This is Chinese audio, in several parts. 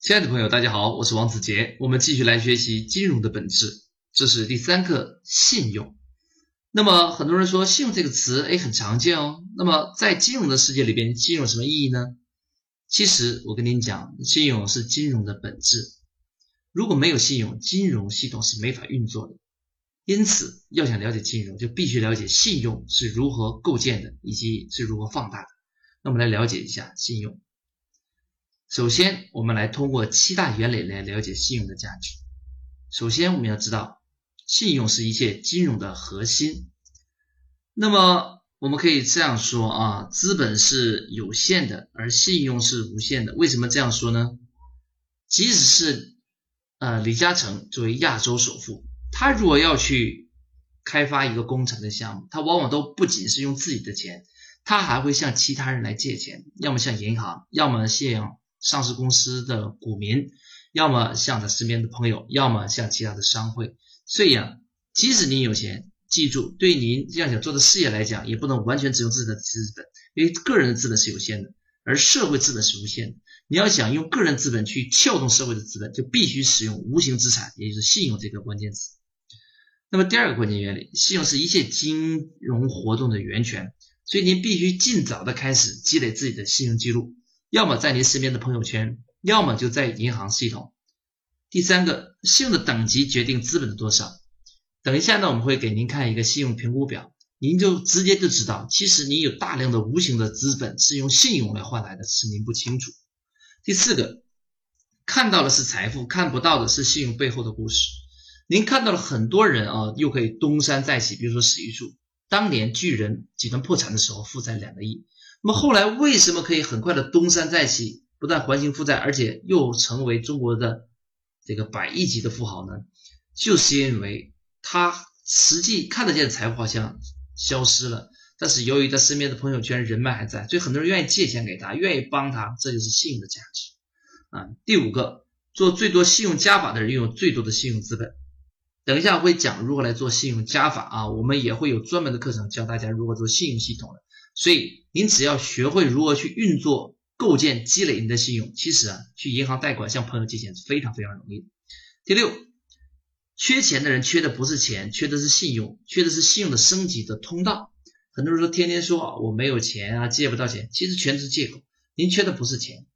亲爱的朋友，大家好，我是王子杰，我们继续来学习金融的本质，这是第三课信用。那么很多人说信用这个词，哎，很常见哦。那么在金融的世界里边，信用什么意义呢？其实我跟您讲，信用是金融的本质。如果没有信用，金融系统是没法运作的。因此，要想了解金融，就必须了解信用是如何构建的，以及是如何放大的。那我们来了解一下信用。首先，我们来通过七大原理来了解信用的价值。首先，我们要知道，信用是一切金融的核心。那么，我们可以这样说啊，资本是有限的，而信用是无限的。为什么这样说呢？即使是呃李嘉诚作为亚洲首富，他如果要去开发一个工程的项目，他往往都不仅是用自己的钱，他还会向其他人来借钱，要么向银行，要么向。上市公司的股民，要么向他身边的朋友，要么向其他的商会。所以啊，即使您有钱，记住，对您这样想做的事业来讲，也不能完全只用自己的资本，因为个人的资本是有限的，而社会资本是无限的。你要想用个人资本去撬动社会的资本，就必须使用无形资产，也就是信用这个关键词。那么第二个关键原理，信用是一切金融活动的源泉，所以您必须尽早的开始积累自己的信用记录。要么在您身边的朋友圈，要么就在银行系统。第三个，信用的等级决定资本的多少。等一下呢，我们会给您看一个信用评估表，您就直接就知道，其实您有大量的无形的资本是用信用来换来的，是您不清楚。第四个，看到的是财富，看不到的是信用背后的故事。您看到了很多人啊，又可以东山再起，比如说史玉柱，当年巨人集团破产的时候，负债两个亿。那么后来为什么可以很快的东山再起，不但还清负债，而且又成为中国的这个百亿级的富豪呢？就是因为他实际看得见的财富好像消失了，但是由于他身边的朋友圈人脉还在，所以很多人愿意借钱给他，愿意帮他，这就是信用的价值啊。第五个，做最多信用加法的人拥有最多的信用资本。等一下会讲如何来做信用加法啊，我们也会有专门的课程教大家如何做信用系统的。所以，您只要学会如何去运作、构建、积累您的信用，其实啊，去银行贷款、向朋友借钱是非常非常容易的。第六，缺钱的人缺的不是钱，缺的是信用，缺的是信用的升级的通道。很多人说，天天说我没有钱啊，借不到钱，其实全是借口。您缺的不是钱，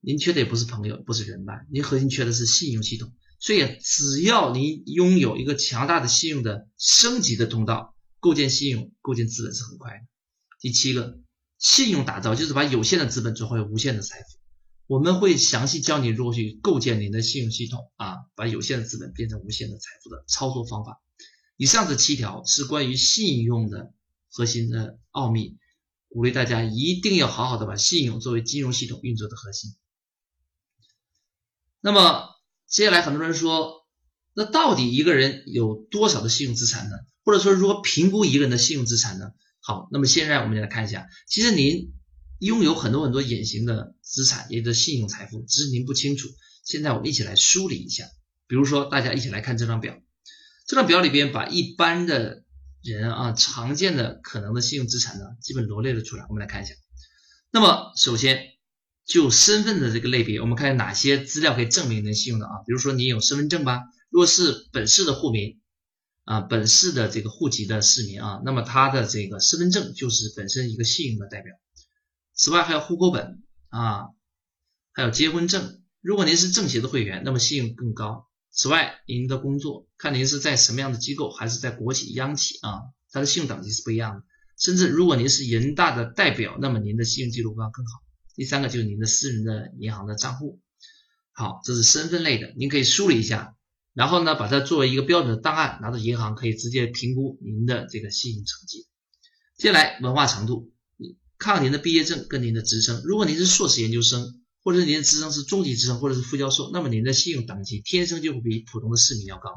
您缺的也不是朋友，不是人脉，您核心缺的是信用系统。所以，只要您拥有一个强大的信用的升级的通道，构建信用、构建资本是很快的。第七个，信用打造就是把有限的资本转化为无限的财富。我们会详细教你如何去构建您的信用系统啊，把有限的资本变成无限的财富的操作方法。以上这七条是关于信用的核心的奥秘，鼓励大家一定要好好的把信用作为金融系统运作的核心。那么接下来很多人说，那到底一个人有多少的信用资产呢？或者说如何评估一个人的信用资产呢？好，那么现在我们来看一下，其实您拥有很多很多隐形的资产，也就是信用财富，只是您不清楚。现在我们一起来梳理一下，比如说大家一起来看这张表，这张表里边把一般的人啊常见的可能的信用资产呢，基本罗列了出来。我们来看一下。那么首先就身份的这个类别，我们看哪些资料可以证明您信用的啊？比如说您有身份证吧，如果是本市的户民。啊，本市的这个户籍的市民啊，那么他的这个身份证就是本身一个信用的代表。此外还有户口本啊，还有结婚证。如果您是政协的会员，那么信用更高。此外，您的工作看您是在什么样的机构，还是在国企、央企啊，它的信用等级是不一样的。甚至如果您是人大的代表，那么您的信用记录会更好。第三个就是您的私人的银行的账户。好，这是身份类的，您可以梳理一下。然后呢，把它作为一个标准的档案拿到银行，可以直接评估您的这个信用成绩。接下来，文化程度，看您的毕业证跟您的职称。如果您是硕士研究生，或者是您的职称是中级职称或者是副教授，那么您的信用等级天生就会比普通的市民要高。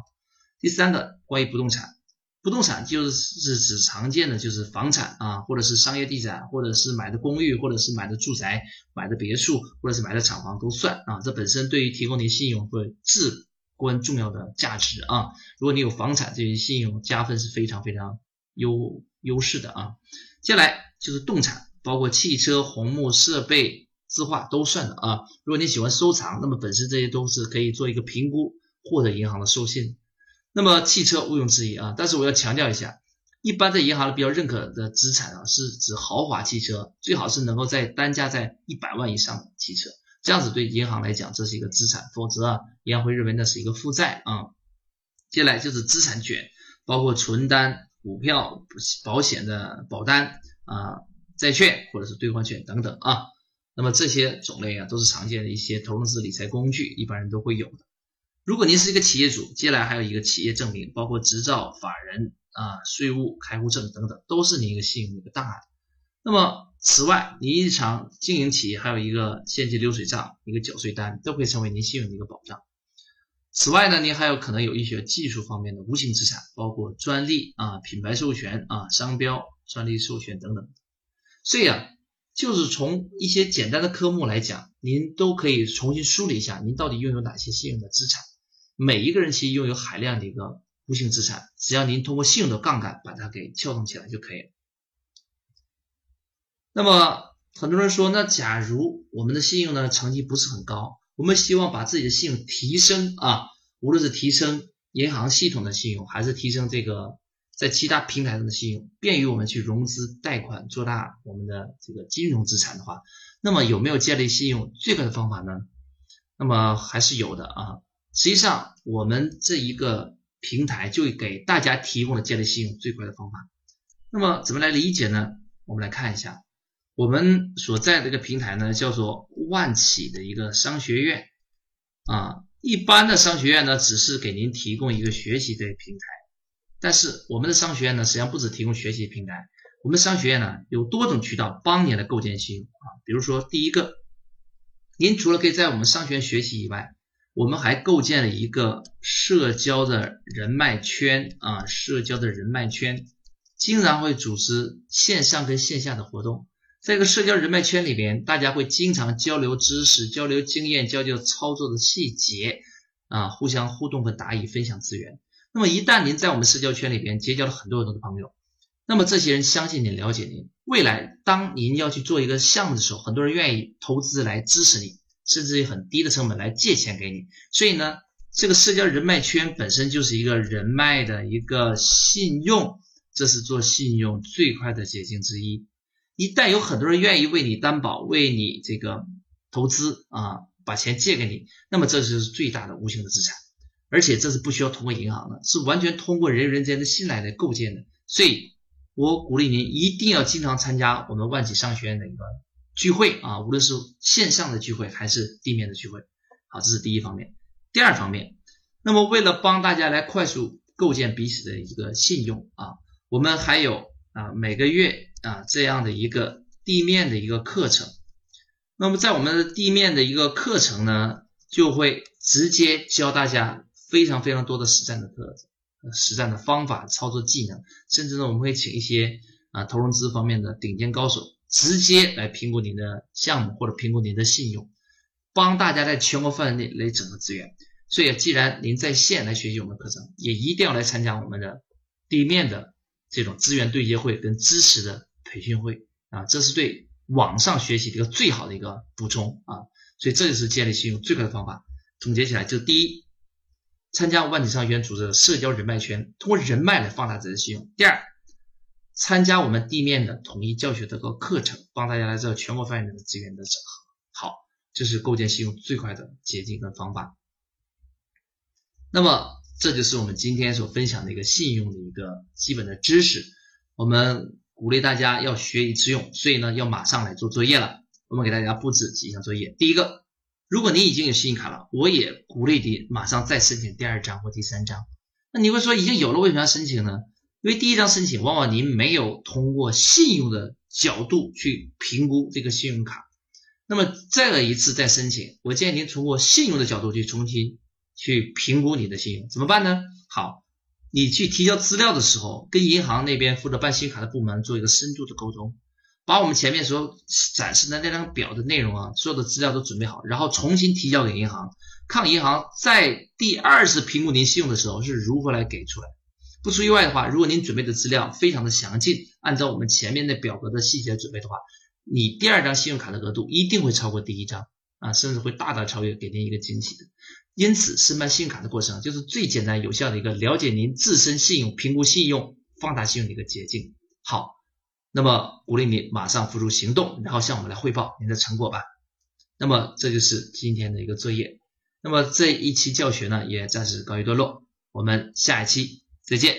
第三个，关于不动产，不动产就是是指常见的就是房产啊，或者是商业地产，或者是买的公寓，或者是买的住宅、买的别墅，或者是买的厂房都算啊。这本身对于提供您信用会至。关重要的价值啊！如果你有房产，这些信用加分是非常非常优优势的啊。接下来就是动产，包括汽车、红木设备字画都算的啊。如果你喜欢收藏，那么本身这些都是可以做一个评估，获得银行的授信。那么汽车毋庸置疑啊，但是我要强调一下，一般在银行比较认可的资产啊，是指豪华汽车，最好是能够在单价在一百万以上的汽车，这样子对银行来讲这是一个资产，否则啊，银行会认为那是一个负债啊。接下来就是资产卷，包括存单、股票、保险的保单啊、债券或者是兑换券等等啊。那么这些种类啊，都是常见的一些投资理财工具，一般人都会有的。如果您是一个企业主，接下来还有一个企业证明，包括执照、法人啊、税务开户证等等，都是您一个信用的一个档案。那么此外，您日常经营企业还有一个现金流水账、一个缴税单，都会成为您信用的一个保障。此外呢，您还有可能有一些技术方面的无形资产，包括专利啊、品牌授权啊、商标、专利授权等等。这样，就是从一些简单的科目来讲，您都可以重新梳理一下，您到底拥有哪些信用的资产。每一个人其实拥有海量的一个无形资产，只要您通过信用的杠杆把它给撬动起来就可以了。那么很多人说，那假如我们的信用呢成绩不是很高？我们希望把自己的信用提升啊，无论是提升银行系统的信用，还是提升这个在其他平台上的信用，便于我们去融资贷款，做大我们的这个金融资产的话，那么有没有建立信用最快的方法呢？那么还是有的啊。实际上，我们这一个平台就给大家提供了建立信用最快的方法。那么怎么来理解呢？我们来看一下。我们所在的一个平台呢，叫做万企的一个商学院啊。一般的商学院呢，只是给您提供一个学习的平台，但是我们的商学院呢，实际上不止提供学习平台，我们商学院呢有多种渠道帮您来构建信用啊。比如说，第一个，您除了可以在我们商学院学习以外，我们还构建了一个社交的人脉圈啊，社交的人脉圈，经常会组织线上跟线下的活动。在一个社交人脉圈里边，大家会经常交流知识、交流经验、交流操作的细节，啊，互相互动和答疑，分享资源。那么一旦您在我们社交圈里边结交了很多很多的朋友，那么这些人相信您、了解您，未来当您要去做一个项目的时候，很多人愿意投资来支持你，甚至以很低的成本来借钱给你。所以呢，这个社交人脉圈本身就是一个人脉的一个信用，这是做信用最快的捷径之一。一旦有很多人愿意为你担保、为你这个投资啊，把钱借给你，那么这就是最大的无形的资产，而且这是不需要通过银行的，是完全通过人与人之间的信赖来构建的。所以，我鼓励您一定要经常参加我们万企商学院的一个聚会啊，无论是线上的聚会还是地面的聚会。好，这是第一方面。第二方面，那么为了帮大家来快速构建彼此的一个信用啊，我们还有啊每个月。啊，这样的一个地面的一个课程，那么在我们的地面的一个课程呢，就会直接教大家非常非常多的实战的课、实战的方法、操作技能，甚至呢，我们会请一些啊投融资方面的顶尖高手，直接来评估您的项目或者评估您的信用，帮大家在全国范围内来整合资源。所以，既然您在线来学习我们的课程，也一定要来参加我们的地面的这种资源对接会跟支持的。培训会啊，这是对网上学习的一个最好的一个补充啊，所以这就是建立信用最快的方法。总结起来，就第一，参加万体商学院组织的社交人脉圈，通过人脉来放大自己的信用；第二，参加我们地面的统一教学的个课程，帮大家来做全国范围内的资源的整合。好，这是构建信用最快的捷径跟方法。那么，这就是我们今天所分享的一个信用的一个基本的知识，我们。鼓励大家要学以致用，所以呢，要马上来做作业了。我们给大家布置几项作业。第一个，如果你已经有信用卡了，我也鼓励你马上再申请第二张或第三张。那你会说已经有了，为什么要申请呢？因为第一张申请，往往您没有通过信用的角度去评估这个信用卡。那么再来一次再申请，我建议您通过信用的角度去重新去评估你的信用，怎么办呢？好。你去提交资料的时候，跟银行那边负责办信用卡的部门做一个深度的沟通，把我们前面所展示的那张表的内容啊，所有的资料都准备好，然后重新提交给银行，看银行在第二次评估您信用的时候是如何来给出来。不出意外的话，如果您准备的资料非常的详尽，按照我们前面的表格的细节准备的话，你第二张信用卡的额度一定会超过第一张啊，甚至会大大超越，给您一个惊喜的。因此，申办信用卡的过程就是最简单有效的一个了解您自身信用、评估信用、放大信用的一个捷径。好，那么鼓励你马上付诸行动，然后向我们来汇报您的成果吧。那么这就是今天的一个作业。那么这一期教学呢，也暂时告一段落，我们下一期再见。